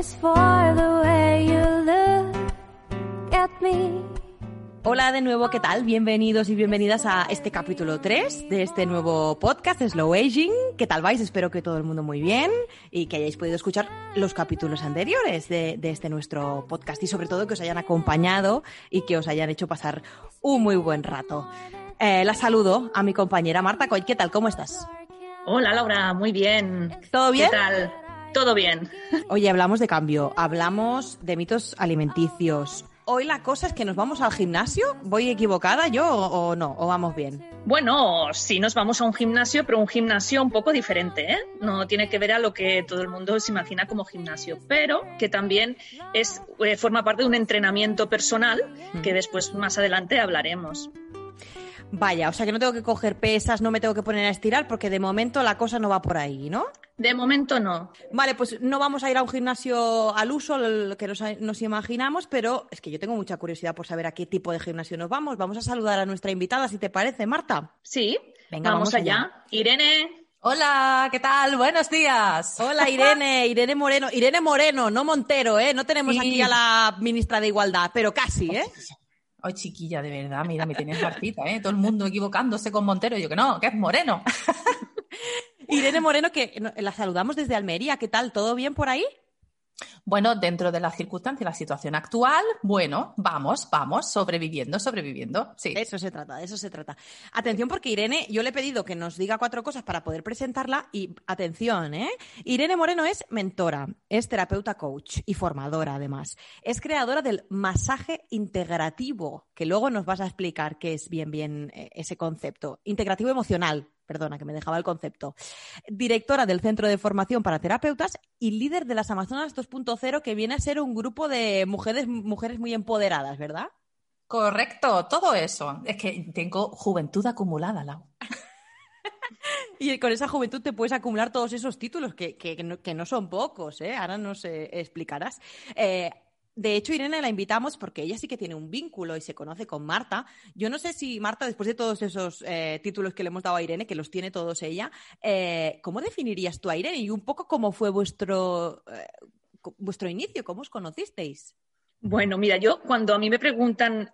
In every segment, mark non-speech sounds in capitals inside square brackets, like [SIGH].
is for the way you look at me. Hola de nuevo, ¿qué tal? Bienvenidos y bienvenidas a este capítulo 3 de este nuevo podcast Slow Aging. ¿Qué tal vais? Espero que todo el mundo muy bien y que hayáis podido escuchar los capítulos anteriores de, de este nuestro podcast y sobre todo que os hayan acompañado y que os hayan hecho pasar un muy buen rato. Eh, la saludo a mi compañera Marta Coy. ¿Qué tal? ¿Cómo estás? Hola Laura, muy bien. ¿Todo bien? ¿Qué tal? Todo bien. Oye, hablamos de cambio, hablamos de mitos alimenticios. Hoy la cosa es que nos vamos al gimnasio. ¿Voy equivocada yo o, o no? ¿O vamos bien? Bueno, sí nos vamos a un gimnasio, pero un gimnasio un poco diferente, ¿eh? No tiene que ver a lo que todo el mundo se imagina como gimnasio, pero que también es, eh, forma parte de un entrenamiento personal que después más adelante hablaremos. Vaya, o sea que no tengo que coger pesas, no me tengo que poner a estirar porque de momento la cosa no va por ahí, ¿no? De momento no. Vale, pues no vamos a ir a un gimnasio al uso, lo que nos, nos, imaginamos, pero es que yo tengo mucha curiosidad por saber a qué tipo de gimnasio nos vamos. Vamos a saludar a nuestra invitada, si te parece, Marta. Sí, Venga, vamos, vamos allá. allá. Irene, Hola, ¿qué tal? Buenos días. Hola Irene, [LAUGHS] Irene Moreno, Irene Moreno, no Montero, ¿eh? No tenemos Sí. aquí a la ministra de Igualdad, pero casi, ¿eh? Ay, chiquilla, de verdad, mira, me tienes hartita, ¿eh? Todo el mundo equivocándose con Montero. Yo que no, que es Moreno. [LAUGHS] Irene Moreno, que no- la saludamos desde Almería, ¿qué tal? ¿Todo bien por ahí? Bueno, dentro de las circunstancias, la situación actual, bueno, vamos, vamos, sobreviviendo, sobreviviendo. Sí. De eso se trata, de eso se trata. Atención porque Irene, yo le he pedido que nos diga cuatro cosas para poder presentarla y atención, ¿eh? Irene Moreno es mentora, es terapeuta coach y formadora además. Es creadora del masaje integrativo, que luego nos vas a explicar qué es bien bien eh, ese concepto. Integrativo emocional, perdona, que me dejaba el concepto. Directora del Centro de Formación para Terapeutas y líder de las Amazonas 2.0, que viene a ser un grupo de mujeres, mujeres muy empoderadas, ¿verdad? Correcto, todo eso. Es que tengo juventud acumulada, Lau. [LAUGHS] Y con esa juventud te puedes acumular todos esos títulos, que, que- que no, que no son pocos, ¿eh? Ahora nos eh, explicarás. Eh, de hecho, Irene la invitamos porque ella sí que tiene un vínculo y se conoce con Marta. Yo no sé si Marta, después de todos esos eh, títulos que le hemos dado a Irene, que los tiene todos ella, eh, ¿cómo definirías tú a Irene? Y un poco cómo fue vuestro, eh, vuestro inicio, cómo os conocisteis. Bueno, mira, yo cuando a mí me preguntan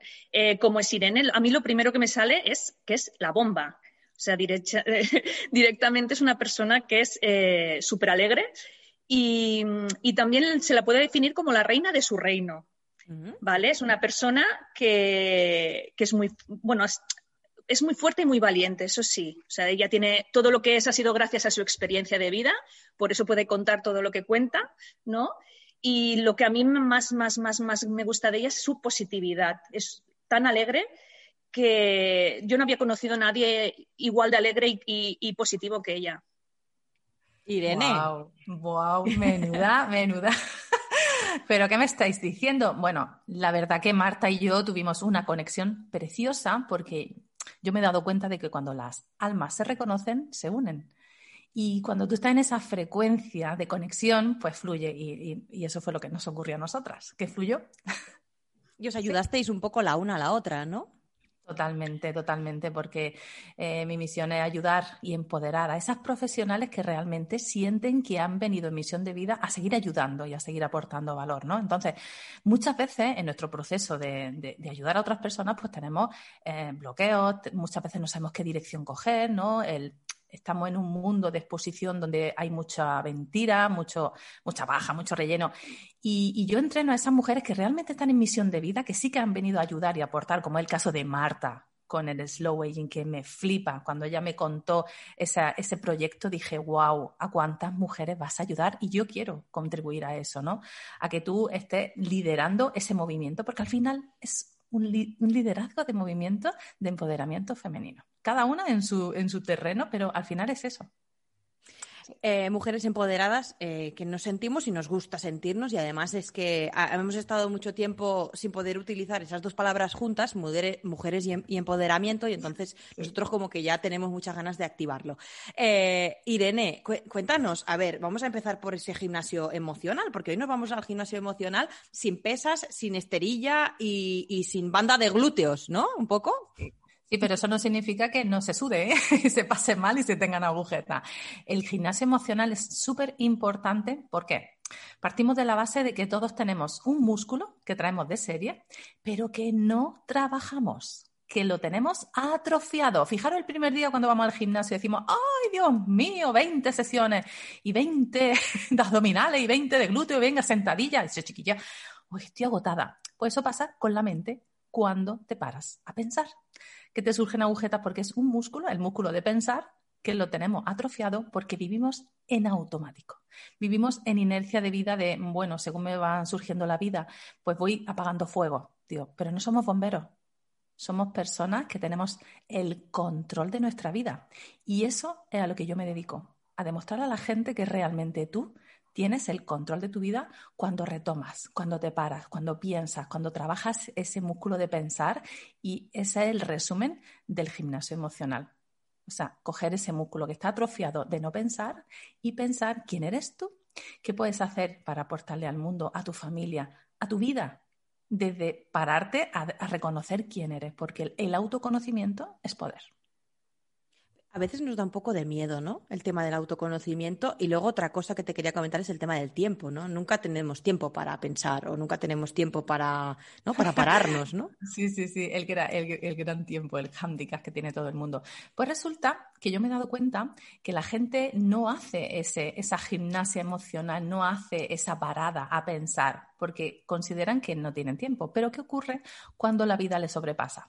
cómo es Irene, a mí lo primero que me sale es que es la bomba. O sea, directa- [LAUGHS] directamente es una persona que es súper alegre y, y también se la puede definir como la reina de su reino, ¿vale? Es una persona que, que es muy, bueno, es, es muy fuerte y muy valiente, eso sí. O sea, ella tiene todo lo que es ha sido gracias a su experiencia de vida, por eso puede contar todo lo que cuenta, ¿no? Y lo que a mí más, más, más, más me gusta de ella es su positividad. Es tan alegre que yo no había conocido a nadie igual de alegre y, y- y positivo que ella. Irene. Wow, wow, menuda, [LAUGHS] menuda. Pero ¿qué me estáis diciendo? Bueno, la verdad que Marta y yo tuvimos una conexión preciosa porque yo me he dado cuenta de que cuando las almas se reconocen, se unen. Y cuando tú estás en esa frecuencia de conexión, pues fluye. Y, y- y eso fue lo que nos ocurrió a nosotras, que fluyó. Y os [LAUGHS] ayudasteis un poco la una a la otra, ¿no? Totalmente, totalmente, porque eh, mi misión es ayudar y empoderar a esas profesionales que realmente sienten que han venido en misión de vida a seguir ayudando y a seguir aportando valor, ¿no? Entonces, muchas veces en nuestro proceso de, de- ayudar a otras personas, pues tenemos eh, bloqueos, muchas veces no sabemos qué dirección coger, ¿no? El, estamos en un mundo de exposición donde hay mucha mentira, mucho, mucha baja, mucho relleno. Y, yo entreno a esas mujeres que realmente están en misión de vida, que sí que han venido a ayudar y aportar, como el caso de Marta con el slow aging, que me flipa. Cuando ella me contó ese proyecto, dije, wow, ¿a cuántas mujeres vas a ayudar? Y yo quiero contribuir a eso, ¿no? A que tú estés liderando ese movimiento, porque al final es un liderazgo de movimiento de empoderamiento femenino. Cada una en su, en su terreno, pero al final es eso. eh, mujeres empoderadas eh, que nos sentimos y nos gusta sentirnos y además es que ah, hemos estado mucho tiempo sin poder utilizar esas dos palabras juntas, mudere- mujeres y, em- y empoderamiento y entonces nosotros como que ya tenemos muchas ganas de activarlo. Eh, Irene, cu- cuéntanos, a ver, vamos a empezar por ese gimnasio emocional, porque hoy nos vamos al gimnasio emocional sin pesas, sin esterilla y, y sin banda de glúteos, ¿no? Un poco. Sí, pero eso no significa que no se sude ¿eh? [LAUGHS] y se pase mal y se tengan agujetas. El gimnasio emocional es súper importante. ¿Por qué? Partimos de la base de que todos tenemos un músculo que traemos de serie, pero que no trabajamos que lo tenemos atrofiado. Fijaros el primer día cuando vamos al gimnasio y decimos, ¡ay, Dios mío! 20 sesiones y 20 [LAUGHS] de abdominales y 20 de glúteo, venga, sentadilla. Y chiquilla, hoy estoy agotada. Pues eso pasa con la mente cuando te paras a pensar. Que te surgen agujetas porque es un músculo, el músculo de pensar, que lo tenemos atrofiado porque vivimos en automático. Vivimos en inercia de vida de, bueno, según me va surgiendo la vida, pues voy apagando fuego. Digo, pero no somos bomberos, somos personas que tenemos el control de nuestra vida. Y eso es a lo que yo me dedico, a demostrar a la gente que realmente tú tienes el control de tu vida cuando retomas, cuando te paras, cuando piensas, cuando trabajas ese músculo de pensar y ese es el resumen del gimnasio emocional. O sea, coger ese músculo que está atrofiado de no pensar y pensar quién eres tú, qué puedes hacer para aportarle al mundo, a tu familia, a tu vida, desde pararte a, reconocer quién eres, porque el autoconocimiento es poder. A veces nos da un poco de miedo, ¿no? El tema del autoconocimiento. Y luego otra cosa que te quería comentar es el tema del tiempo, ¿no? Nunca tenemos tiempo para pensar o nunca tenemos tiempo para, ¿no? para pararnos, ¿no? [LAUGHS] sí, sí, sí, el, gran tiempo, el handicap que tiene todo el mundo. Pues resulta que yo me he dado cuenta que la gente no hace ese, esa gimnasia emocional, no hace esa parada a pensar, porque consideran que no tienen tiempo. Pero ¿qué ocurre cuando la vida le sobrepasa?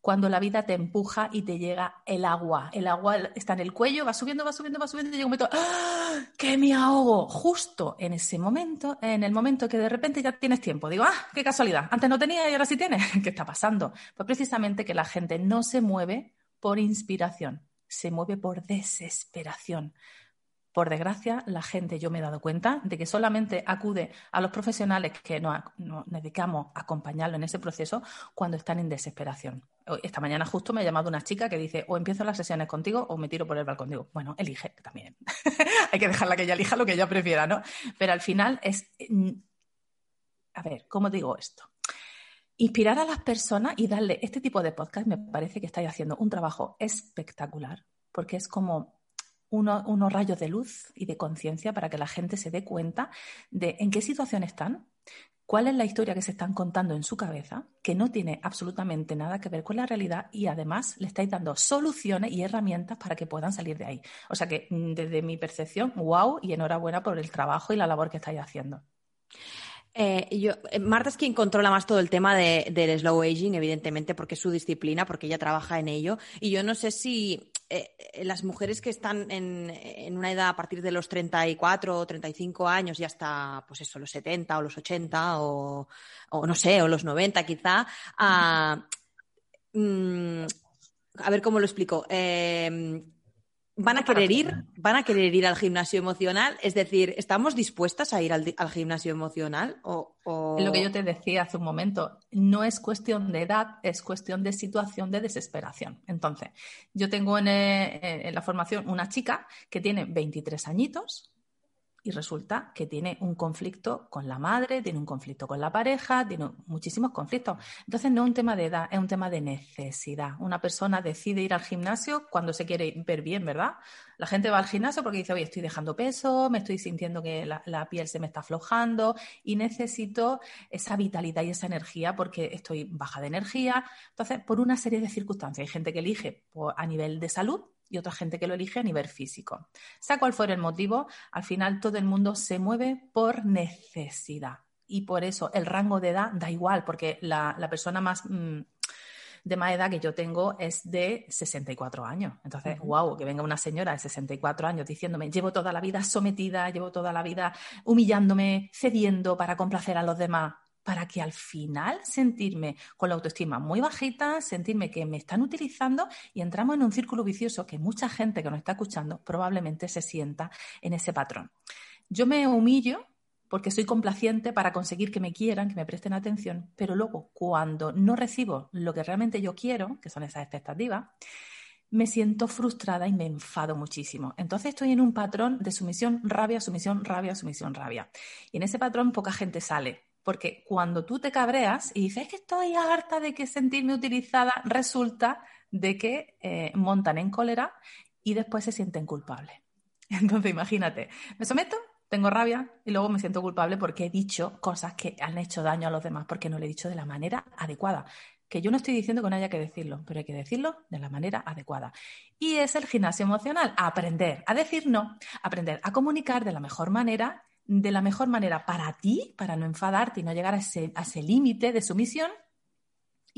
Cuando la vida te empuja y te llega el agua. El agua está en el cuello, va subiendo, va subiendo, va subiendo y llega un momento ¡ah! que me ahogo. Justo en ese momento, en el momento que de repente ya tienes tiempo. Digo, ah, qué casualidad. Antes no tenía y ahora sí tienes. [LAUGHS] ¿Qué está pasando? Pues precisamente que la gente no se mueve por inspiración, se mueve por desesperación. Por desgracia, la gente, yo me he dado cuenta de que solamente acude a los profesionales que nos, dedicamos a acompañarlo en ese proceso cuando están en desesperación. Esta mañana justo me ha llamado una chica que dice, o empiezo las sesiones contigo o me tiro por el balcón. Digo, bueno, elige también. [LAUGHS] Hay que dejarla que ella elija lo que ella prefiera, ¿no? Pero al final es... Mm, a ver, ¿cómo digo esto? Inspirar a las personas y darle este tipo de podcast me parece que estáis haciendo un trabajo espectacular, porque es como unos rayos de luz y de conciencia para que la gente se dé cuenta de en qué situación están, cuál es la historia que se están contando en su cabeza, que no tiene absolutamente nada que ver con la realidad y además le estáis dando soluciones y herramientas para que puedan salir de ahí. O sea que mm, desde mi percepción, wow y enhorabuena por el trabajo y la labor que estáis haciendo. Eh, yo, eh, Marta es quien controla más todo el tema del slow aging, evidentemente, porque es su disciplina, porque ella trabaja en ello. Y yo no sé si eh, las mujeres que están en, una edad a partir de los 34 o 35 años y hasta, pues eso, los 70 o los 80 o, no sé, o los 90 quizá, a, mm, a ver cómo lo explico van a querer ir, van a querer ir al gimnasio emocional, es decir, ¿estamos dispuestas a ir al, gimnasio emocional? O, Lo que yo te decía hace un momento, no es cuestión de edad, es cuestión de situación de desesperación. Entonces, yo tengo en, eh, en la formación una chica que tiene 23 añitos, y resulta que tiene un conflicto con la madre, tiene un conflicto con la pareja, tiene muchísimos conflictos. Entonces no es un tema de edad, es un tema de necesidad. Una persona decide ir al gimnasio cuando se quiere ver bien, ¿verdad? La gente va al gimnasio porque dice, oye, estoy dejando peso, me estoy sintiendo que la, piel se me está aflojando y necesito esa vitalidad y esa energía porque estoy baja de energía. Entonces, por una serie de circunstancias, hay gente que elige a nivel de salud y otra gente que lo elige a nivel físico. Sea cual fuera el motivo, al final todo el mundo se mueve por necesidad. Y por eso el rango de edad da igual, porque la, persona más mm, de más edad que yo tengo es de 64 años. Entonces, wow, que venga una señora de 64 años diciéndome, llevo toda la vida sometida, llevo toda la vida humillándome, cediendo para complacer a los demás para que al final sentirme con la autoestima muy bajita, sentirme que me están utilizando y entramos en un círculo vicioso que mucha gente que nos está escuchando probablemente se sienta en ese patrón. Yo me humillo porque soy complaciente para conseguir que me quieran, que me presten atención, pero luego cuando no recibo lo que realmente yo quiero, que son esas expectativas, me siento frustrada y me enfado muchísimo. Entonces estoy en un patrón de sumisión, rabia, sumisión, rabia, sumisión, rabia. Y en ese patrón poca gente sale. Porque cuando tú te cabreas y dices, es que estoy harta de que sentirme utilizada, resulta de que eh, montan en cólera y después se sienten culpables. [LAUGHS] Entonces, imagínate, me someto, tengo rabia y luego me siento culpable porque he dicho cosas que han hecho daño a los demás porque no lo he dicho de la manera adecuada. Que yo no estoy diciendo que no haya que decirlo, pero hay que decirlo de la manera adecuada. Y es el gimnasio emocional, aprender a decir no, aprender a comunicar de la mejor manera, de la mejor manera para ti, para no enfadarte y no llegar a ese, a ese límite de sumisión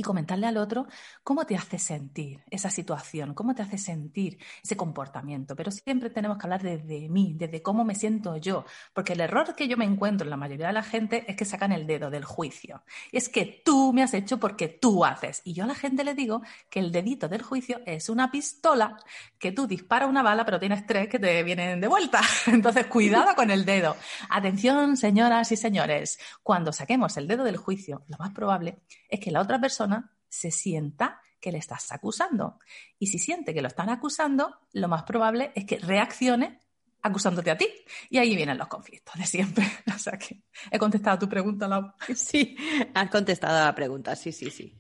y comentarle al otro cómo te hace sentir esa situación, cómo te hace sentir ese comportamiento. Pero siempre tenemos que hablar desde mí, desde cómo me siento yo, porque el error que yo me encuentro en la mayoría de la gente es que sacan el dedo del juicio. Es que tú me has hecho porque tú haces. Y yo a la gente le digo que el dedito del juicio es una pistola que tú disparas una bala, pero tienes tres que te vienen de vuelta. [LAUGHS] Entonces, cuidado con el dedo. Atención, señoras y señores, cuando saquemos el dedo del juicio, lo más probable es que la otra persona se sienta que le estás acusando. Y si siente que lo están acusando, lo más probable es que reaccione acusándote a ti. Y ahí vienen los conflictos de siempre. [LAUGHS] O sea que he contestado a tu pregunta, Lau. [LAUGHS] Sí, has contestado a la pregunta, sí, sí, sí.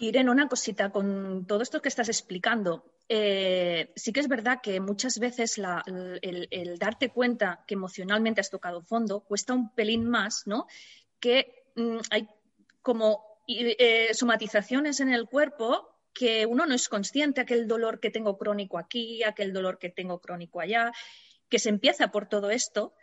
Irene, una cosita, con todo esto que estás explicando, eh, sí que es verdad que muchas veces el, darte cuenta que emocionalmente has tocado fondo cuesta un pelín más, ¿no? Que mm, hay como y, eh, somatizaciones en el cuerpo que uno no es consciente, aquel dolor que tengo crónico aquí, aquel dolor que tengo crónico allá, que se empieza por todo esto.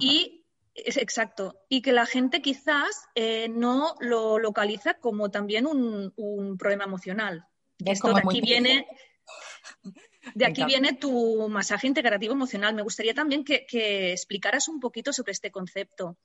Y es exacto. Y que la gente quizás eh, no lo localiza como también un, problema emocional. Esto de aquí viene. De aquí viene tu masaje integrativo emocional. Me gustaría también que, que, explicaras un poquito sobre este concepto.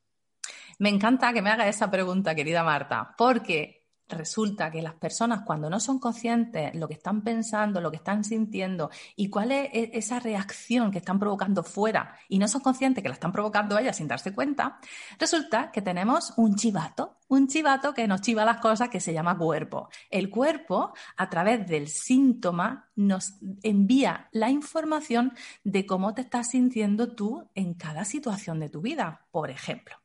Me encanta que me haga esa pregunta, querida Marta, porque resulta que las personas cuando no son conscientes lo que están pensando, lo que están sintiendo y cuál es e-, esa reacción que están provocando fuera y no son conscientes que la están provocando ellas sin darse cuenta, resulta que tenemos un chivato, un chivato que nos chiva las cosas que se llama cuerpo. El cuerpo, a través del síntoma, nos envía la información de cómo te estás sintiendo tú en cada situación de tu vida. Por ejemplo,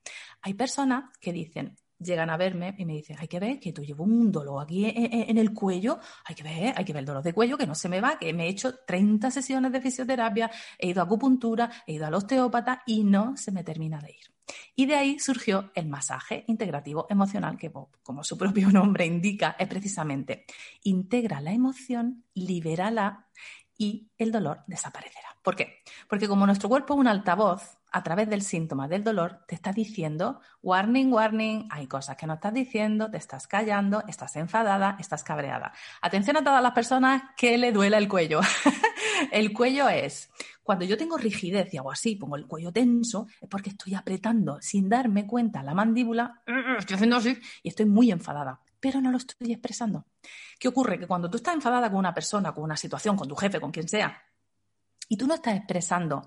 hay personas que dicen, llegan a verme y me dicen, hay que ver que tú llevo un dolor aquí en, el cuello, hay que ver, hay que ver el dolor de cuello que no se me va, que me he hecho 30 sesiones de fisioterapia, he ido a acupuntura, he ido al osteópata y no se me termina de ir. Y de ahí surgió el masaje integrativo emocional, que como su propio nombre indica, es precisamente integra la emoción, libérala y el dolor desaparecerá. ¿Por qué? Porque como nuestro cuerpo es un altavoz, a través del síntoma del dolor te está diciendo, warning, warning, hay cosas que no estás diciendo, te estás callando, estás enfadada, estás cabreada. Atención a todas las personas que le duela el cuello. [LAUGHS] el cuello es, cuando yo tengo rigidez y hago así, pongo el cuello tenso, es porque estoy apretando sin darme cuenta la mandíbula, [LAUGHS] estoy haciendo así y estoy muy enfadada pero no lo estoy expresando. ¿Qué ocurre? Que cuando tú estás enfadada con una persona, con una situación, con tu jefe, con quien sea, y tú no estás expresando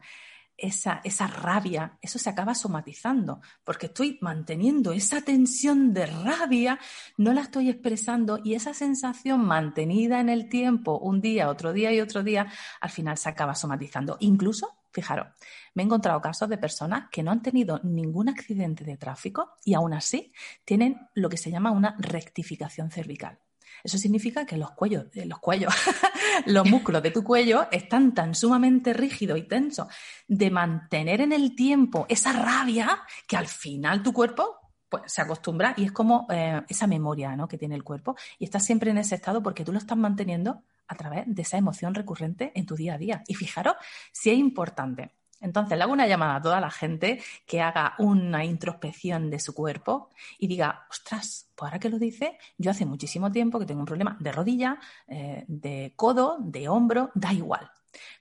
esa, esa rabia, eso se acaba somatizando, porque estoy manteniendo esa tensión de rabia, no la estoy expresando y esa sensación mantenida en el tiempo, un día, otro día y otro día, al final se acaba somatizando. Incluso, fijaros, me he encontrado casos de personas que no han tenido ningún accidente de tráfico y aún así tienen lo que se llama una rectificación cervical. Eso significa que los cuellos, eh, los cuellos, [LAUGHS] los músculos de tu cuello están tan sumamente rígidos y tensos de mantener en el tiempo esa rabia que al final tu cuerpo pues, se acostumbra y es como eh, esa memoria ¿no? que tiene el cuerpo y estás siempre en ese estado porque tú lo estás manteniendo a través de esa emoción recurrente en tu día a día. Y fijaros si es importante entonces, le hago una llamada a toda la gente que haga una introspección de su cuerpo y diga, ostras, pues ahora que lo dice, yo hace muchísimo tiempo que tengo un problema de rodilla, eh, de codo, de hombro, da igual.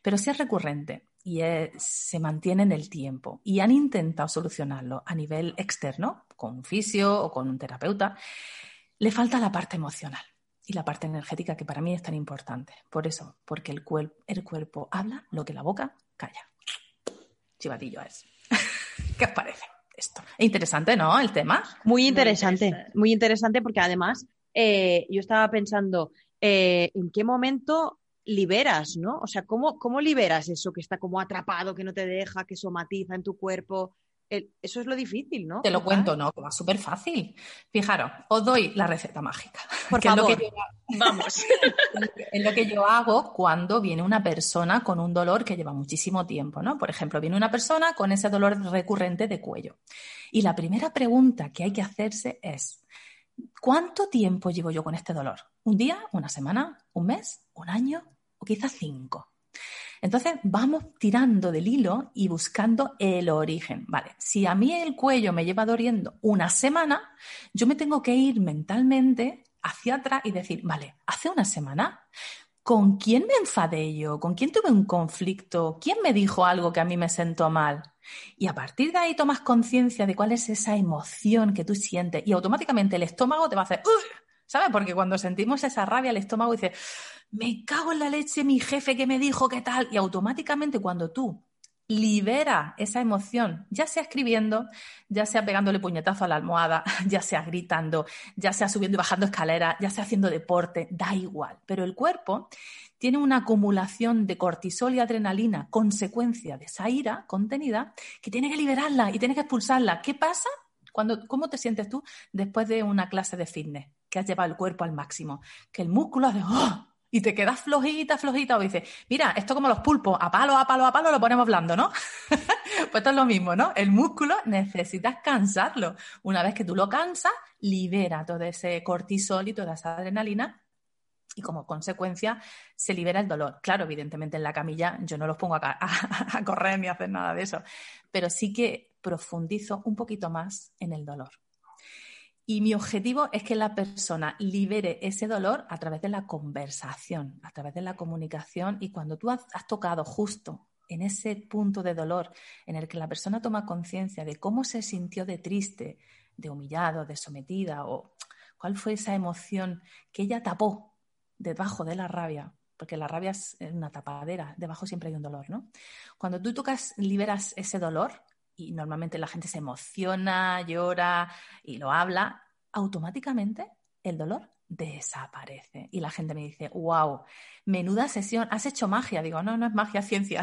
Pero si es recurrente y se mantiene en el tiempo y han intentado solucionarlo a nivel externo, con un fisio o con un terapeuta, le falta la parte emocional y la parte energética que para mí es tan importante. Por eso, porque el, el cuerpo habla lo que la boca calla chivatillo es. [LAUGHS] ¿Qué os parece esto? Interesante, ¿no? El tema. Muy interesante, muy interesante, porque además eh, yo estaba pensando eh, en qué momento liberas, ¿no? O sea, ¿cómo, ¿cómo liberas eso que está como atrapado, que no te deja, que somatiza en tu cuerpo? El- eso es lo difícil, ¿no? Te lo cuento, no, que va súper fácil. Fijaros, os doy la receta mágica. [LAUGHS] Por que es lo que favor. yo- Vamos. [LAUGHS] Es lo que yo hago cuando viene una persona con un dolor que lleva muchísimo tiempo, ¿no? Por ejemplo, viene una persona con ese dolor recurrente de cuello. Y la primera pregunta que hay que hacerse es, ¿cuánto tiempo llevo yo con este dolor? ¿Un día? ¿Una semana? ¿Un mes? ¿Un año? ¿O quizás cinco? Entonces vamos tirando del hilo y buscando el origen. Vale, si a mí el cuello me lleva doliendo una semana, yo me tengo que ir mentalmente hacia atrás y decir, vale, hace una semana, ¿con quién me enfadé yo? ¿Con quién tuve un conflicto? ¿Quién me dijo algo que a mí me sentó mal? Y a partir de ahí tomas conciencia de cuál es esa emoción que tú sientes y automáticamente el estómago te va a hacer, ¿sabes? Porque cuando sentimos esa rabia, el estómago dice, me cago en la leche, mi jefe que me dijo qué tal. Y automáticamente cuando tú liberas esa emoción, ya sea escribiendo, ya sea pegándole puñetazo a la almohada, [LAUGHS] ya sea gritando, ya sea subiendo y bajando escaleras, ya sea haciendo deporte, da igual. Pero el cuerpo tiene una acumulación de cortisol y adrenalina, consecuencia de esa ira contenida, que tiene que liberarla y tiene que expulsarla. ¿Qué pasa? Cuando, ¿Cómo te sientes tú después de una clase de fitness? Que has llevado el cuerpo al máximo. Que el músculo hace ¡oh! Y te quedas flojita, flojita, o dices, mira, esto como los pulpos, a palo, a palo, a palo lo ponemos blando, ¿no? [LAUGHS] pues esto es lo mismo, ¿no? El músculo necesitas cansarlo. Una vez que tú lo cansas, libera todo ese cortisol y toda esa adrenalina y como consecuencia se libera el dolor. Claro, evidentemente en la camilla yo no los pongo a, [LAUGHS] a correr ni a hacer nada de eso, pero sí que profundizo un poquito más en el dolor. Y mi objetivo es que la persona libere ese dolor a través de la conversación, a través de la comunicación. Y cuando tú has, tocado justo en ese punto de dolor en el que la persona toma conciencia de cómo se sintió de triste, de humillado, de sometida, o cuál fue esa emoción que ella tapó debajo de la rabia, porque la rabia es una tapadera, debajo siempre hay un dolor, ¿no? Cuando tú tocas, liberas ese dolor, y normalmente la gente se emociona, llora y lo habla, automáticamente el dolor desaparece. Y la gente me dice, wow, menuda sesión, has hecho magia. Digo, no, no es magia, [LAUGHS] es ciencia.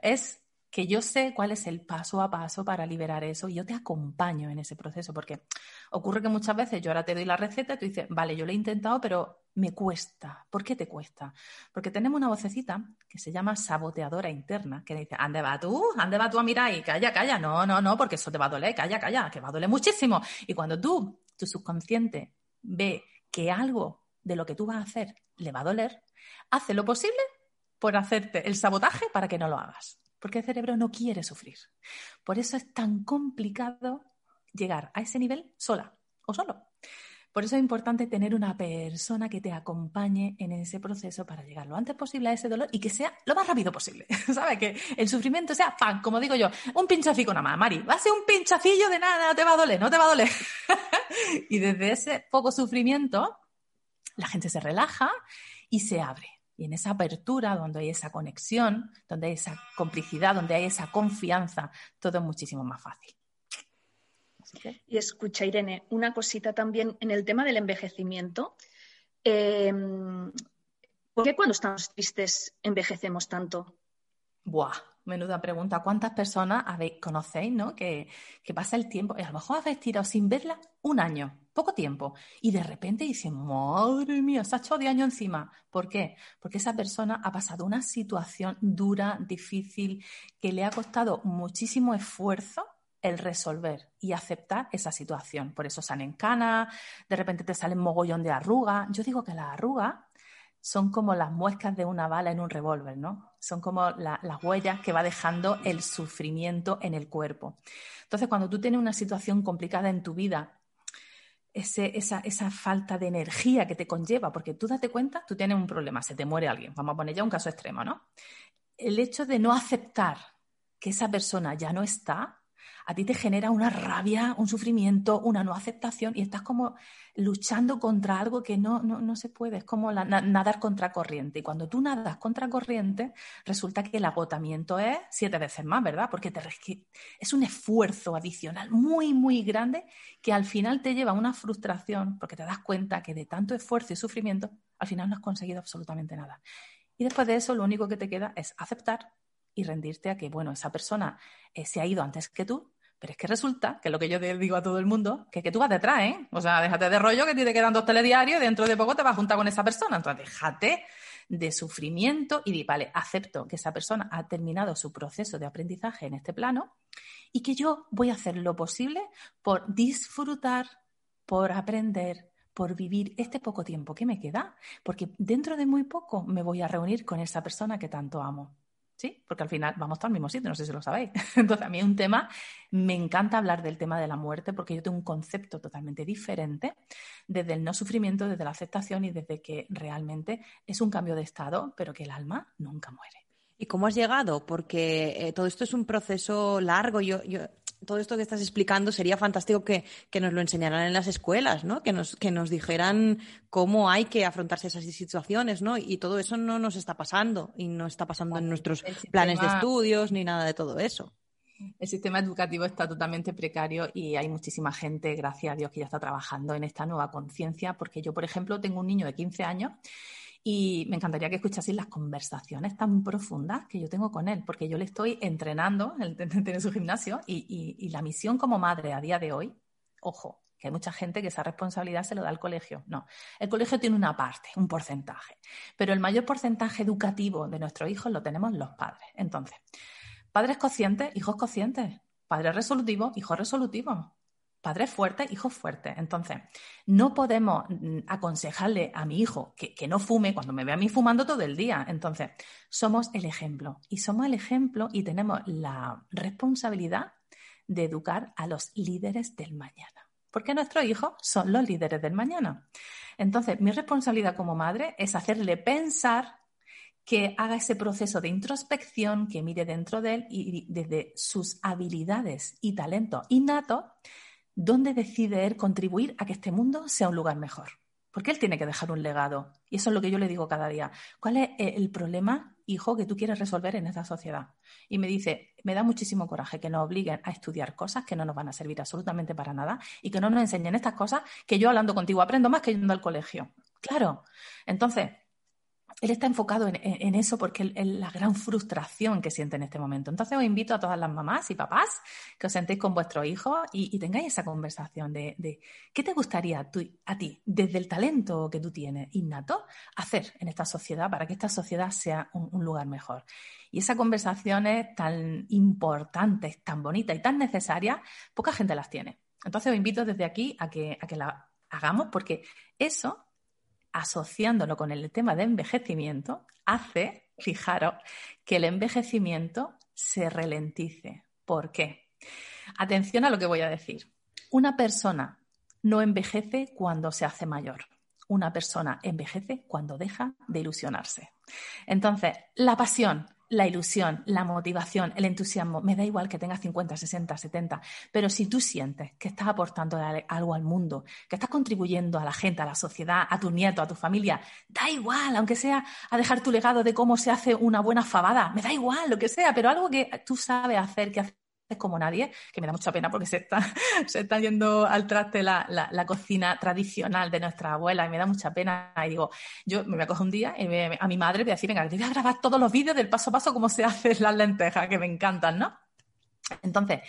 es que yo sé cuál es el paso a paso para liberar eso y yo te acompaño en ese proceso, porque ocurre que muchas veces yo ahora te doy la receta y tú dices, vale, yo lo he intentado, pero me cuesta. ¿Por qué te cuesta? Porque tenemos una vocecita que se llama saboteadora interna, que dice, ande va tú, ande va tú a mirar y calla, calla, no, no, no, porque eso te va a doler, calla, calla, que va a doler muchísimo. Y cuando tú, tu subconsciente, ve que algo de lo que tú vas a hacer le va a doler, hace lo posible por hacerte el sabotaje para que no lo hagas. Porque el cerebro no quiere sufrir. Por eso es tan complicado llegar a ese nivel sola o solo. Por eso es importante tener una persona que te acompañe en ese proceso para llegar lo antes posible a ese dolor y que sea lo más rápido posible. [LAUGHS] ¿Sabes? Que el sufrimiento sea. Como digo yo, un pinchacico nada más, Mari. Va a ser un pinchacillo de nada, no te va a doler, no te va a doler. [LAUGHS] y desde ese poco sufrimiento, la gente se relaja y se abre. Y en esa apertura, donde hay esa conexión, donde hay esa complicidad, donde hay esa confianza, todo es muchísimo más fácil. Que, Y escucha, Irene, una cosita también en el tema del envejecimiento. Eh, ¿Por qué cuando estamos tristes envejecemos tanto? Buah, menuda pregunta. ¿Cuántas personas conocéis, no? Que, que pasa el tiempo, y a lo mejor habéis tirado sin verla un año, poco tiempo, y de repente dicen, madre mía, se ha echado de año encima. ¿Por qué? Porque esa persona ha pasado una situación dura, difícil, que le ha costado muchísimo esfuerzo el resolver y aceptar esa situación. Por eso salen canas, de repente te salen mogollón de arrugas. Yo digo que las arrugas son como las muescas de una bala en un revólver, ¿no? Son como la- las huellas que va dejando el sufrimiento en el cuerpo. Entonces, cuando tú tienes una situación complicada en tu vida, esa, esa falta de energía que te conlleva, porque tú date cuenta, tú tienes un problema, se te muere alguien, vamos a poner ya un caso extremo, ¿no? El hecho de no aceptar que esa persona ya no está, a ti te genera una rabia, un sufrimiento, una no aceptación y estás como luchando contra algo que no, no, no se puede. Es como la- na- nadar contra corriente. Y cuando tú nadas contra corriente, resulta que el agotamiento es siete veces más, ¿verdad? Porque te, es un esfuerzo adicional muy, muy grande que al final te lleva a una frustración porque te das cuenta que de tanto esfuerzo y sufrimiento, al final no has conseguido absolutamente nada. Y después de eso, lo único que te queda es aceptar y rendirte a que, bueno, esa persona eh, se ha ido antes que tú, pero es que resulta, que es lo que yo te digo a todo el mundo, que, que tú vas detrás, ¿eh? O sea, déjate de rollo que te quedan dos telediarios y dentro de poco te vas a juntar con esa persona. Entonces, déjate de sufrimiento y di, vale, acepto que esa persona ha terminado su proceso de aprendizaje en este plano y que yo voy a hacer lo posible por disfrutar, por aprender, por vivir este poco tiempo que me queda, porque dentro de muy poco me voy a reunir con esa persona que tanto amo. ¿Sí? Porque al final vamos al mismo sitio, no sé si lo sabéis. [LAUGHS] Entonces, a mí un tema, me encanta hablar del tema de la muerte porque yo tengo un concepto totalmente diferente desde el no sufrimiento, desde la aceptación y desde que realmente es un cambio de estado, pero que el alma nunca muere. ¿Y cómo has llegado? Porque eh, todo esto es un proceso largo. Yo, todo esto que estás explicando sería fantástico que, que, nos lo enseñaran en las escuelas, ¿no? Que nos, que nos dijeran cómo hay que afrontarse esas situaciones, ¿no? Y todo eso no nos está pasando y no está pasando en nuestros sistema, planes de estudios ni nada de todo eso. El sistema educativo está totalmente precario y hay muchísima gente, gracias a Dios, que ya está trabajando en esta nueva conciencia, porque yo, por ejemplo, tengo un niño de 15 años y me encantaría que escuchaseis las conversaciones tan profundas que yo tengo con él, porque yo le estoy entrenando, él tiene su gimnasio, y, y, y la misión como madre a día de hoy, ojo, que hay mucha gente que esa responsabilidad se lo da al colegio. No, el colegio tiene una parte, un porcentaje, pero el mayor porcentaje educativo de nuestros hijos lo tenemos los padres. Entonces, padres conscientes, hijos conscientes, padres resolutivos, hijos resolutivos padres fuertes, hijos fuertes. Entonces, no podemos mm, aconsejarle a mi hijo que, no fume cuando me ve a mí fumando todo el día. Entonces, somos el ejemplo. Y somos el ejemplo y tenemos la responsabilidad de educar a los líderes del mañana. Porque nuestros hijos son los líderes del mañana. Entonces, mi responsabilidad como madre es hacerle pensar que haga ese proceso de introspección, que mire dentro de él y desde sus habilidades y talentos innatos, dónde decide él contribuir a que este mundo sea un lugar mejor. Porque él tiene que dejar un legado. Y eso es lo que yo le digo cada día. ¿Cuál es el problema, hijo, que tú quieres resolver en esta sociedad? Y me dice, me da muchísimo coraje que nos obliguen a estudiar cosas que no nos van a servir absolutamente para nada y que no nos enseñen estas cosas que yo hablando contigo aprendo más que yendo al colegio. Claro. Entonces, él está enfocado en, eso porque es la gran frustración que siente en este momento. Entonces os invito a todas las mamás y papás que os sentéis con vuestros hijos y, tengáis esa conversación de, qué te gustaría tú, a ti, desde el talento que tú tienes innato, hacer en esta sociedad para que esta sociedad sea un, lugar mejor. Y esa conversación es tan importante, tan bonita y tan necesaria, poca gente las tiene. Entonces os invito desde aquí a que, a que la hagamos porque eso asociándolo con el tema de envejecimiento, hace, fijaros, que el envejecimiento se ralentice. ¿Por qué? Atención a lo que voy a decir. Una persona no envejece cuando se hace mayor. Una persona envejece cuando deja de ilusionarse. Entonces, la pasión, la ilusión, la motivación, el entusiasmo, me da igual que tengas 50, 60, 70, pero si tú sientes que estás aportando algo al mundo, que estás contribuyendo a la gente, a la sociedad, a tu nieto, a tu familia, da igual, aunque sea a dejar tu legado de cómo se hace una buena fabada, me da igual lo que sea, pero algo que tú sabes hacer, que haces como nadie, que me da mucha pena porque se está, [LAUGHS] se está yendo al traste la, la, cocina tradicional de nuestra abuela y me da mucha pena. Y digo, yo me voy a coger un día a mi madre voy a decir, venga, te voy a grabar todos los vídeos del paso a paso cómo se [LAUGHS] hacen las lentejas, que me encantan, ¿no? Entonces,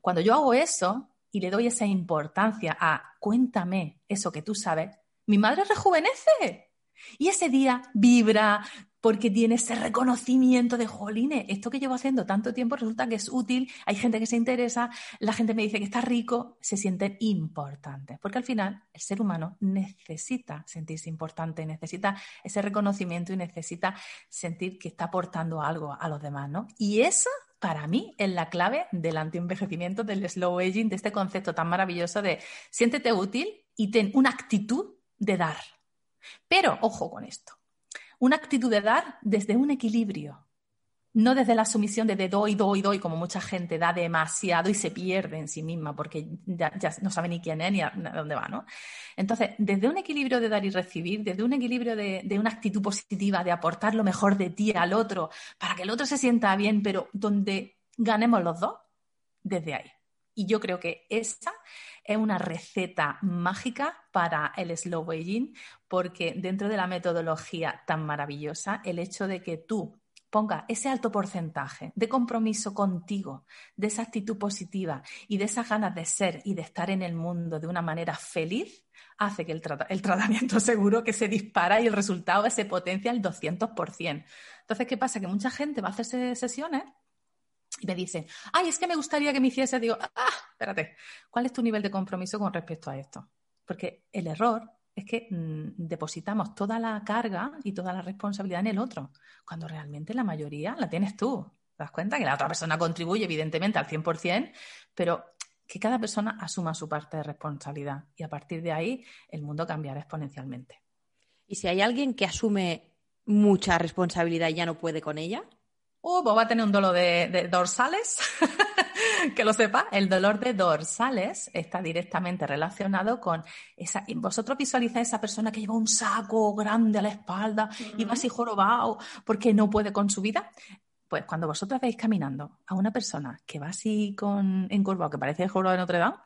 cuando yo hago eso y le doy esa importancia a cuéntame eso que tú sabes, mi madre rejuvenece. Y ese día vibra, porque tiene ese reconocimiento de, joline, esto que llevo haciendo tanto tiempo resulta que es útil, hay gente que se interesa, la gente me dice que está rico, se siente importante. Porque al final el ser humano necesita sentirse importante, necesita ese reconocimiento y necesita sentir que está aportando algo a los demás, ¿no? Y eso para mí es la clave del antienvejecimiento, del slow aging, de este concepto tan maravilloso de siéntete útil y ten una actitud de dar. Pero ojo con esto una actitud de dar desde un equilibrio, no desde la sumisión de, de doy, doy, doy, como mucha gente da demasiado y se pierde en sí misma porque ya, no sabe ni quién es ni a, a, dónde va, ¿no? Entonces, desde un equilibrio de dar y recibir, desde un equilibrio de, de, una actitud positiva, de aportar lo mejor de ti al otro, para que el otro se sienta bien, pero donde ganemos los dos, desde ahí. Y yo creo que esa es una receta mágica para el slow aging, porque dentro de la metodología tan maravillosa, el hecho de que tú ponga ese alto porcentaje de compromiso contigo, de esa actitud positiva y de esas ganas de ser y de estar en el mundo de una manera feliz, hace que el, tratamiento [LAUGHS] seguro que se dispara y el resultado se potencia al 200%. Entonces, ¿qué pasa? Que mucha gente va a hacerse sesiones y me dicen, ay, es que me gustaría que me hiciese, digo, ah, espérate, ¿cuál es tu nivel de compromiso con respecto a esto? Porque el error es que mm, depositamos toda la carga y toda la responsabilidad en el otro, cuando realmente la mayoría la tienes tú. ¿Te das cuenta? Que la otra persona contribuye, evidentemente, al 100%, pero que cada persona asuma su parte de responsabilidad y a partir de ahí el mundo cambiará exponencialmente. ¿Y si hay alguien que asume mucha responsabilidad y ya no puede con ella? Uh, pues va a tener un dolor de, dorsales. [LAUGHS] que lo sepa, el dolor de dorsales está directamente relacionado con esa. Vosotros visualizáis a esa persona que lleva un saco grande a la espalda y va así jorobado porque no puede con su vida. Pues cuando vosotros veis caminando a una persona que va así con encorvado, que parece el jorobado de Notre Dame,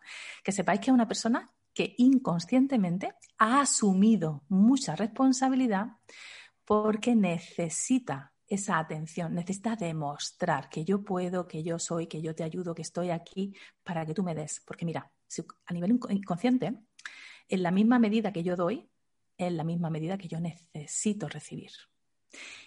que sepáis que es una persona que inconscientemente ha asumido mucha responsabilidad porque necesita esa atención, necesita demostrar que yo puedo, que yo soy, que yo te ayudo, que estoy aquí para que tú me des. Porque mira, a nivel inconsciente, en la misma medida que yo doy, en la misma medida que yo necesito recibir.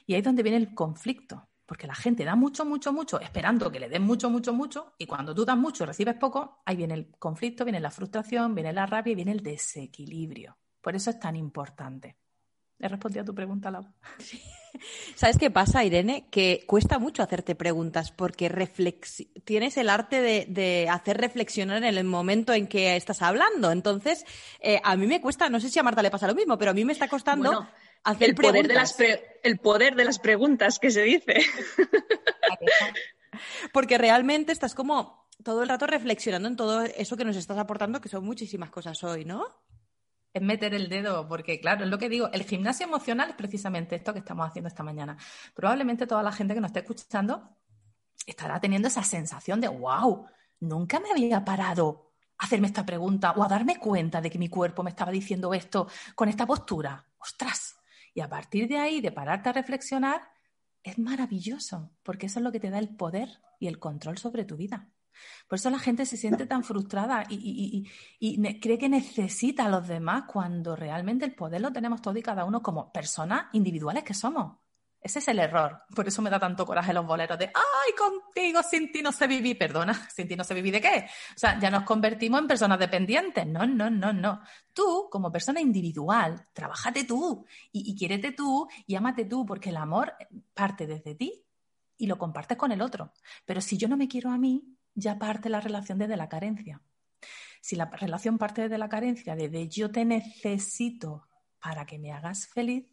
Y ahí es donde viene el conflicto, porque la gente da mucho, mucho, mucho, esperando que le den mucho, mucho, mucho, y cuando tú das mucho recibes poco, ahí viene el conflicto, viene la frustración, viene la rabia y viene el desequilibrio. Por eso es tan importante. He respondido a tu pregunta, Lau. ¿Sabes qué pasa, Irene? Que cuesta mucho hacerte preguntas porque tienes el arte de, hacer reflexionar en el momento en que estás hablando. Entonces, eh, a mí me cuesta, no sé si a Marta le pasa lo mismo, pero a mí me está costando hacer el poder preguntas. De las el poder de las preguntas que se dice. [LAUGHS] porque realmente estás como todo el rato reflexionando en todo eso que nos estás aportando, que son muchísimas cosas hoy, ¿no? Es meter el dedo, porque claro, es lo que digo, el gimnasio emocional es precisamente esto que estamos haciendo esta mañana. Probablemente toda la gente que nos esté escuchando estará teniendo esa sensación de, wow, nunca me había parado a hacerme esta pregunta o a darme cuenta de que mi cuerpo me estaba diciendo esto con esta postura. ¡Ostras! Y a partir de ahí, de pararte a reflexionar, es maravilloso, porque eso es lo que te da el poder y el control sobre tu vida. Por eso la gente se siente tan frustrada y, cree que necesita a los demás cuando realmente el poder lo tenemos todos y cada uno como personas individuales que somos. Ese es el error. Por eso me da tanto coraje los boleros de, ay, contigo, sin ti no se viví. Perdona, [LAUGHS] sin ti no se viví de qué. O sea, ya nos convertimos en personas dependientes. No, no, no, no. Tú, como persona individual, trabájate tú y, quiérete tú y ámate tú, porque el amor parte desde ti y lo compartes con el otro. Pero si yo no me quiero a mí, ya parte la relación desde la carencia. Si la relación parte desde la carencia, de yo te necesito para que me hagas feliz,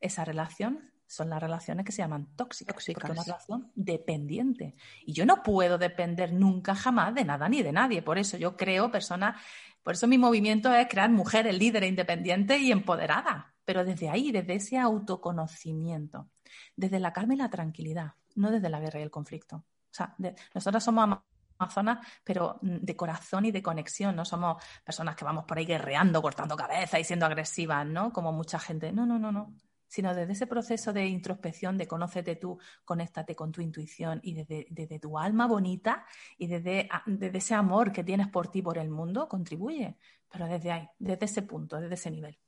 esa relación son las relaciones que se llaman tóxicas, porque es una relación dependiente. Y yo no puedo depender nunca jamás de nada ni de nadie. Por eso yo creo personas, por eso mi movimiento es crear mujeres líderes independientes y empoderadas. Pero desde ahí, desde ese autoconocimiento, desde la calma y la tranquilidad, no desde la guerra y el conflicto. O sea, nosotras somos Amazonas, pero mm, de corazón y de conexión, no somos personas que vamos por ahí guerreando, cortando cabeza y siendo agresivas, ¿no? Como mucha gente. No, no, no, no. Sino desde ese proceso de introspección, de conócete tú, conéctate con tu intuición y desde, tu alma bonita y desde, desde ese amor que tienes por ti, por el mundo, contribuye. Pero desde ahí, desde ese punto, desde ese nivel.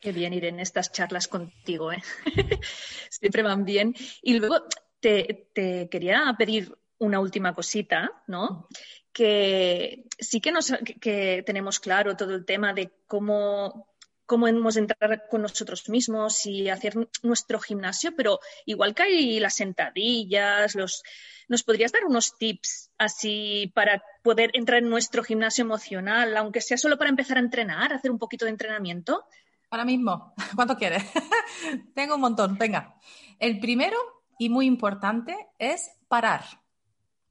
Qué bien ir en estas charlas contigo, ¿eh? [LAUGHS] Siempre van bien. Y luego te, te, quería pedir una última cosita, ¿no? Que sí que, nos, que tenemos claro todo el tema de cómo, cómo hemos de entrar con nosotros mismos y hacer nuestro gimnasio, pero igual que hay las sentadillas, los, ¿nos podrías dar unos tips así para poder entrar en nuestro gimnasio emocional, aunque sea solo para empezar a entrenar, hacer un poquito de entrenamiento? Ahora mismo, [LAUGHS] ¿cuánto quieres? [LAUGHS] Tengo un montón, venga. El primero y muy importante es parar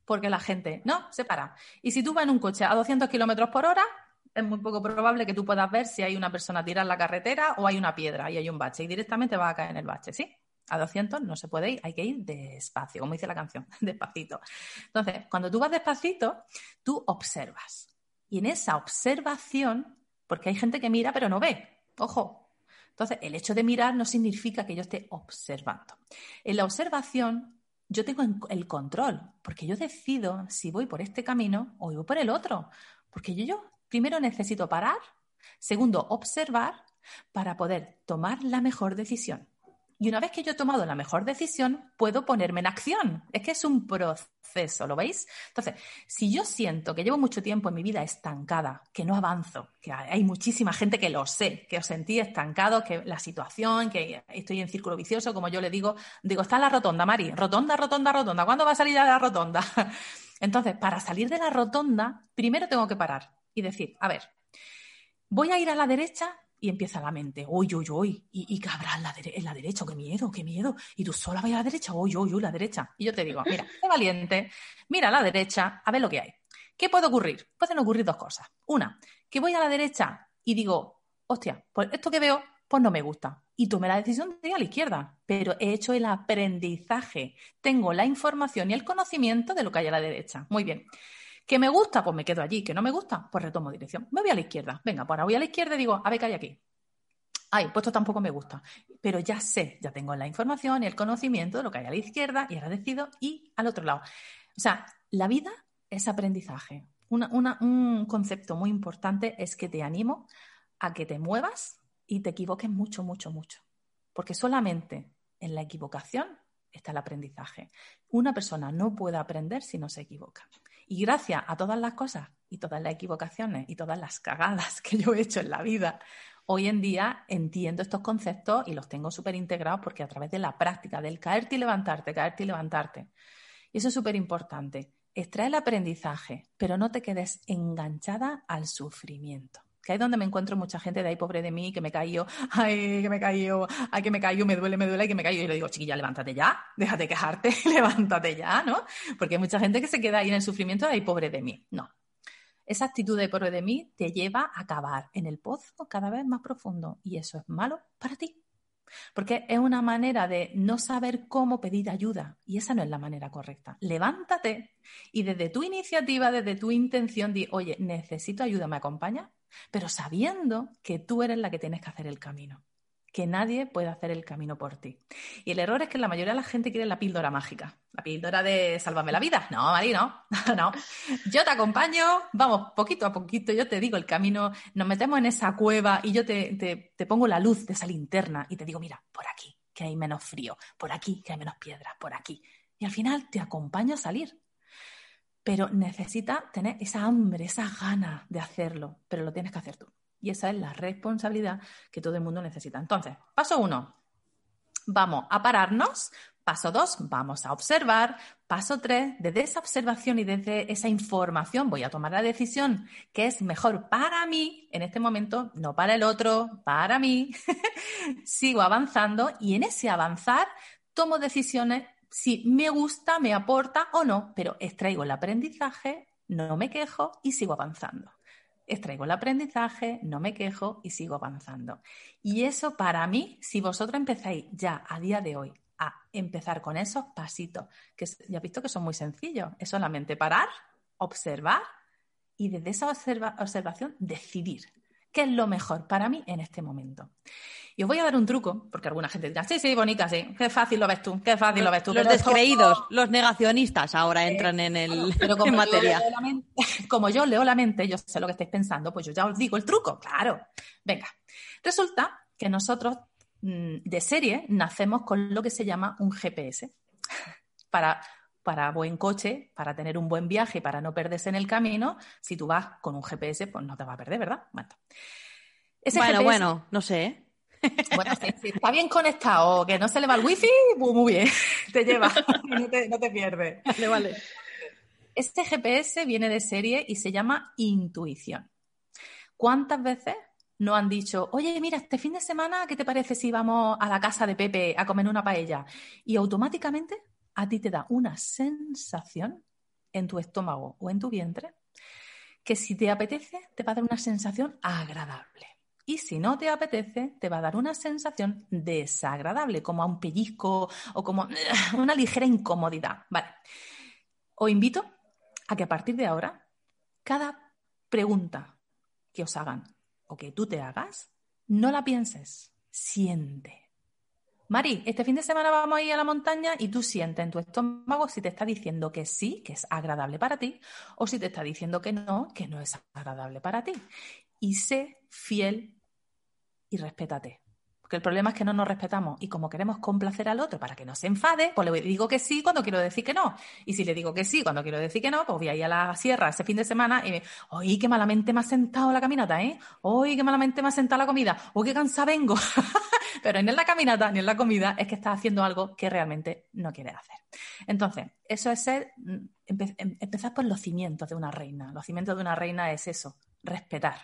porque la gente no se para. Y si tú vas en un coche a 200 kilómetros por hora, es muy poco probable que tú puedas ver si hay una persona tirada en la carretera o hay una piedra y hay un bache y directamente vas a caer en el bache, ¿sí? A 200 no se puede ir, hay que ir despacio, como dice la canción, [LAUGHS] despacito. Entonces, cuando tú vas despacito, tú observas. Y en esa observación, porque hay gente que mira pero no ve, ojo, Entonces, el hecho de mirar no significa que yo esté observando. En la observación, yo tengo el control, porque yo decido si voy por este camino o voy por el otro. Porque yo, yo primero necesito parar, segundo, observar para poder tomar la mejor decisión. Y una vez que yo he tomado la mejor decisión, puedo ponerme en acción. Es que es un proceso, ¿lo veis? Entonces, si yo siento que llevo mucho tiempo en mi vida estancada, que no avanzo, que hay muchísima gente que lo sé, que os sentí estancado, que la situación, que estoy en círculo vicioso, como yo le digo, digo, está la rotonda, Mari, rotonda, rotonda, rotonda, ¿cuándo va a salir a la rotonda? [LAUGHS] Entonces, para salir de la rotonda, primero tengo que parar y decir, a ver, voy a ir a la derecha y empieza la mente, uy, uy, uy, y, y que habrá en la, en la, derecha, qué miedo, qué miedo, y tú sola vas a la derecha, uy, uy, uy, la derecha. Y yo te digo, mira, [LAUGHS] sé valiente, mira a la derecha, a ver lo que hay. ¿Qué puede ocurrir? Pueden ocurrir dos cosas. Una, que voy a la derecha y digo, hostia, pues esto que veo, pues no me gusta. Y tomé la decisión de ir a la izquierda, pero he hecho el aprendizaje. Tengo la información y el conocimiento de lo que hay a la derecha. Muy bien. ¿Que me gusta? Pues me quedo allí. ¿Que no me gusta? Pues retomo dirección. Me voy a la izquierda. Venga, pues ahora voy a la izquierda y digo, a ver qué hay aquí. Ay, pues esto tampoco me gusta. Pero ya sé, ya tengo la información y el conocimiento de lo que hay a la izquierda y ahora decido y al otro lado. O sea, la vida es aprendizaje. un concepto muy importante es que te animo a que te muevas y te equivoques mucho, mucho, mucho. Porque solamente en la equivocación está el aprendizaje. Una persona no puede aprender si no se equivoca. Y gracias a todas las cosas y todas las equivocaciones y todas las cagadas [LAUGHS] que yo he hecho en la vida, hoy en día entiendo estos conceptos y los tengo súper integrados porque a través de la práctica, del caerte y levantarte, caerte y levantarte. Y eso es súper importante. Extrae el aprendizaje, pero no te quedes enganchada al sufrimiento que es donde me encuentro mucha gente de ahí, pobre de mí, que me cayó, ay, que me cayó, ay, que me cayó, me duele, me duele, que me cayó. Y le digo, chiquilla, levántate ya, déjate quejarte, [LAUGHS] levántate ya, ¿no? Porque hay mucha gente que se queda ahí en el sufrimiento de ahí, pobre de mí. No. Esa actitud de pobre de mí te lleva a acabar en el pozo cada vez más profundo y eso es malo para ti. Porque es una manera de no saber cómo pedir ayuda y esa no es la manera correcta. Levántate y desde tu iniciativa, desde tu intención, di, oye, necesito ayuda, ¿me acompaña? Pero sabiendo que tú eres la que tienes que hacer el camino, que nadie puede hacer el camino por ti. Y el error es que la mayoría de la gente quiere la píldora mágica, la píldora de sálvame la vida. No, Mari, no, [LAUGHS] no. Yo te acompaño, vamos, poquito a poquito, yo te digo el camino, nos metemos en esa cueva y yo te, te pongo la luz de esa linterna y te digo, mira, por aquí, que hay menos frío, por aquí, que hay menos piedras, por aquí. Y al final te acompaño a salir pero necesita tener esa hambre, esa gana de hacerlo, pero lo tienes que hacer tú. Y esa es la responsabilidad que todo el mundo necesita. Entonces, paso uno, vamos a pararnos. Paso dos, vamos a observar. Paso tres, desde esa observación y desde esa información voy a tomar la decisión que es mejor para mí en este momento, no para el otro, para mí. [LAUGHS] Sigo avanzando y en ese avanzar tomo decisiones si me gusta, me aporta o no, pero extraigo el aprendizaje, no me quejo y sigo avanzando. Extraigo el aprendizaje, no me quejo y sigo avanzando. Y eso para mí, si vosotros empezáis ya a día de hoy a empezar con esos pasitos, que ya he visto que son muy sencillos, es solamente parar, observar y desde esa observación decidir qué es lo mejor para mí en este momento. Y os voy a dar un truco, porque alguna gente dirá, sí, sí, bonita, sí, qué fácil lo ves tú, qué fácil lo ves tú. Los descreídos, los negacionistas ahora entran en el pero [LAUGHS] como materia. [LAUGHS] como yo leo la mente, yo sé lo que estáis pensando, pues yo ya os digo el truco, claro. Venga, resulta que nosotros mm, de serie nacemos con lo que se llama un GPS. [LAUGHS] Para para buen coche, para tener un buen viaje, para no perderse en el camino, si tú vas con un GPS, pues no te va a perder, ¿verdad? Bueno, bueno, no sé. Bueno, si, está bien conectado, que no se le va el wifi, muy, bien, [LAUGHS] te lleva, [LAUGHS] no te, no te pierdes. Vale, vale. Este GPS viene de serie y se llama intuición. ¿Cuántas veces no han dicho, oye, mira, este fin de semana, ¿qué te parece si vamos a la casa de Pepe a comer una paella? Y automáticamente a ti te da una sensación en tu estómago o en tu vientre que si te apetece te va a dar una sensación agradable. Y si no te apetece, te va a dar una sensación desagradable, como a un pellizco o como [LAUGHS] una ligera incomodidad. Vale. Os invito a que a partir de ahora, cada pregunta que os hagan o que tú te hagas, no la pienses, siente. Mari, este fin de semana vamos a ir a la montaña y tú sientes en tu estómago si te está diciendo que sí, que es agradable para ti, o si te está diciendo que no, que no es agradable para ti. Y sé fiel y respétate. Porque el problema es que no nos respetamos y como queremos complacer al otro para que no se enfade, pues le digo que sí cuando quiero decir que no. Y si le digo que sí cuando quiero decir que no, pues voy a ir a la sierra ese fin de semana y me, oye, qué malamente me ha sentado la caminata, ¿eh? Oye, qué malamente me ha sentado la comida. Oye, qué cansada vengo. [LAUGHS] Pero ni en la caminata ni en la comida es que estás haciendo algo que realmente no quieres hacer. Entonces, eso es ser, mm, em, empezar por los cimientos de una reina. Los cimientos de una reina es eso, respetar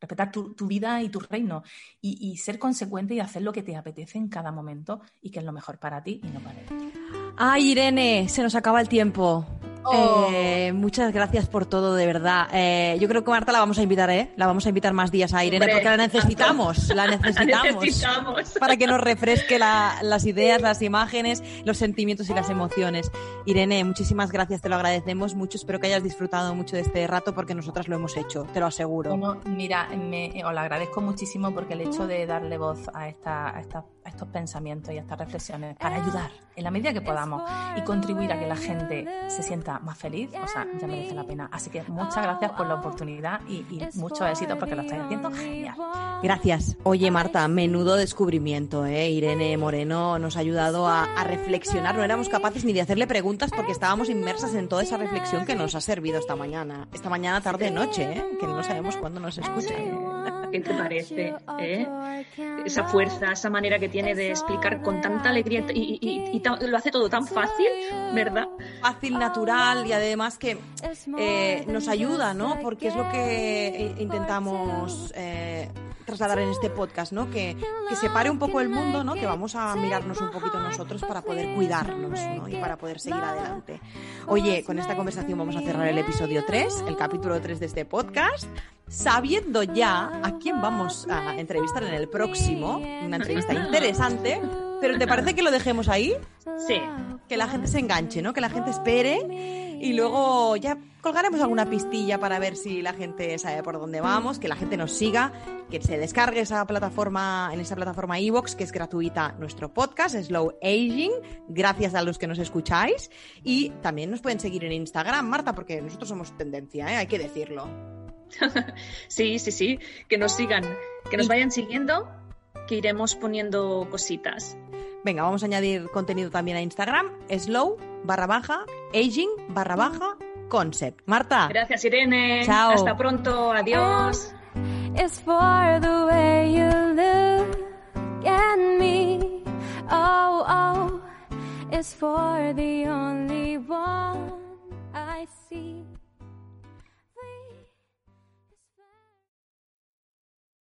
respetar tu, vida y tu reino y, ser consecuente y hacer lo que te apetece en cada momento y que es lo mejor para ti y no para él. Ay, Irene, se nos acaba el tiempo. Oh. Eh, muchas gracias por todo, de verdad. Eh, yo creo que Marta la vamos a invitar, ¿eh? La vamos a invitar más días a Irene porque la necesitamos, la [LAUGHS] necesitamos, para que nos refresque las ideas, las imágenes, los sentimientos y las emociones. Irene, muchísimas gracias, te lo agradecemos mucho. Espero que hayas disfrutado mucho de este rato porque nosotras lo hemos hecho, te lo aseguro. mira, me, os lo agradezco muchísimo porque el hecho de darle voz a, esta, a, esta, a estos pensamientos y a estas reflexiones para ayudar en la medida que podamos y contribuir a que la gente se sienta más feliz, o sea, ya merece la pena. Así que muchas gracias por la oportunidad y, mucho éxito porque lo estáis haciendo genial. Gracias. Oye, Marta, menudo descubrimiento, ¿eh? Irene Moreno nos ha ayudado a, reflexionar. No éramos capaces ni de hacerle preguntas porque estábamos inmersas en toda esa reflexión que nos ha servido esta mañana. Esta mañana, tarde, noche, ¿eh? Que no sabemos cuándo nos escuchan. ¿Qué te parece? Eh? Esa fuerza, esa manera que tiene de explicar con tanta alegría y, lo hace todo tan fácil, ¿verdad? Fácil, natural y además que eh, nos ayuda, ¿no? Porque es lo que intentamos eh, trasladar en este podcast, ¿no? Que, que separe un poco el mundo, ¿no? Que vamos a mirarnos un poquito nosotros para poder cuidarnos, ¿no? Y para poder seguir adelante. Oye, con esta conversación vamos a cerrar el episodio 3, el capítulo 3 de este podcast sabiendo ya a quién vamos a entrevistar en el próximo, una entrevista interesante, pero ¿te parece que lo dejemos ahí? Sí. Que la gente se enganche, ¿no? Que la gente espere y luego ya colgaremos alguna pistilla para ver si la gente sabe por dónde vamos, que la gente nos siga, que se descargue esa plataforma, en esa plataforma iVoox, que es gratuita nuestro podcast, Slow Aging, gracias a los que nos escucháis. Y también nos pueden seguir en Instagram, Marta, porque nosotros somos tendencia, ¿eh? hay que decirlo. [LAUGHS] sí, sí, sí, que nos sigan, que nos vayan siguiendo, que iremos poniendo cositas. Venga, vamos a añadir contenido también a Instagram, slow barra baja, aging barra baja, concept. Marta. Gracias, Irene. Chao. Hasta pronto. Adiós. for the way you look at me. Oh, oh, it's for the only one.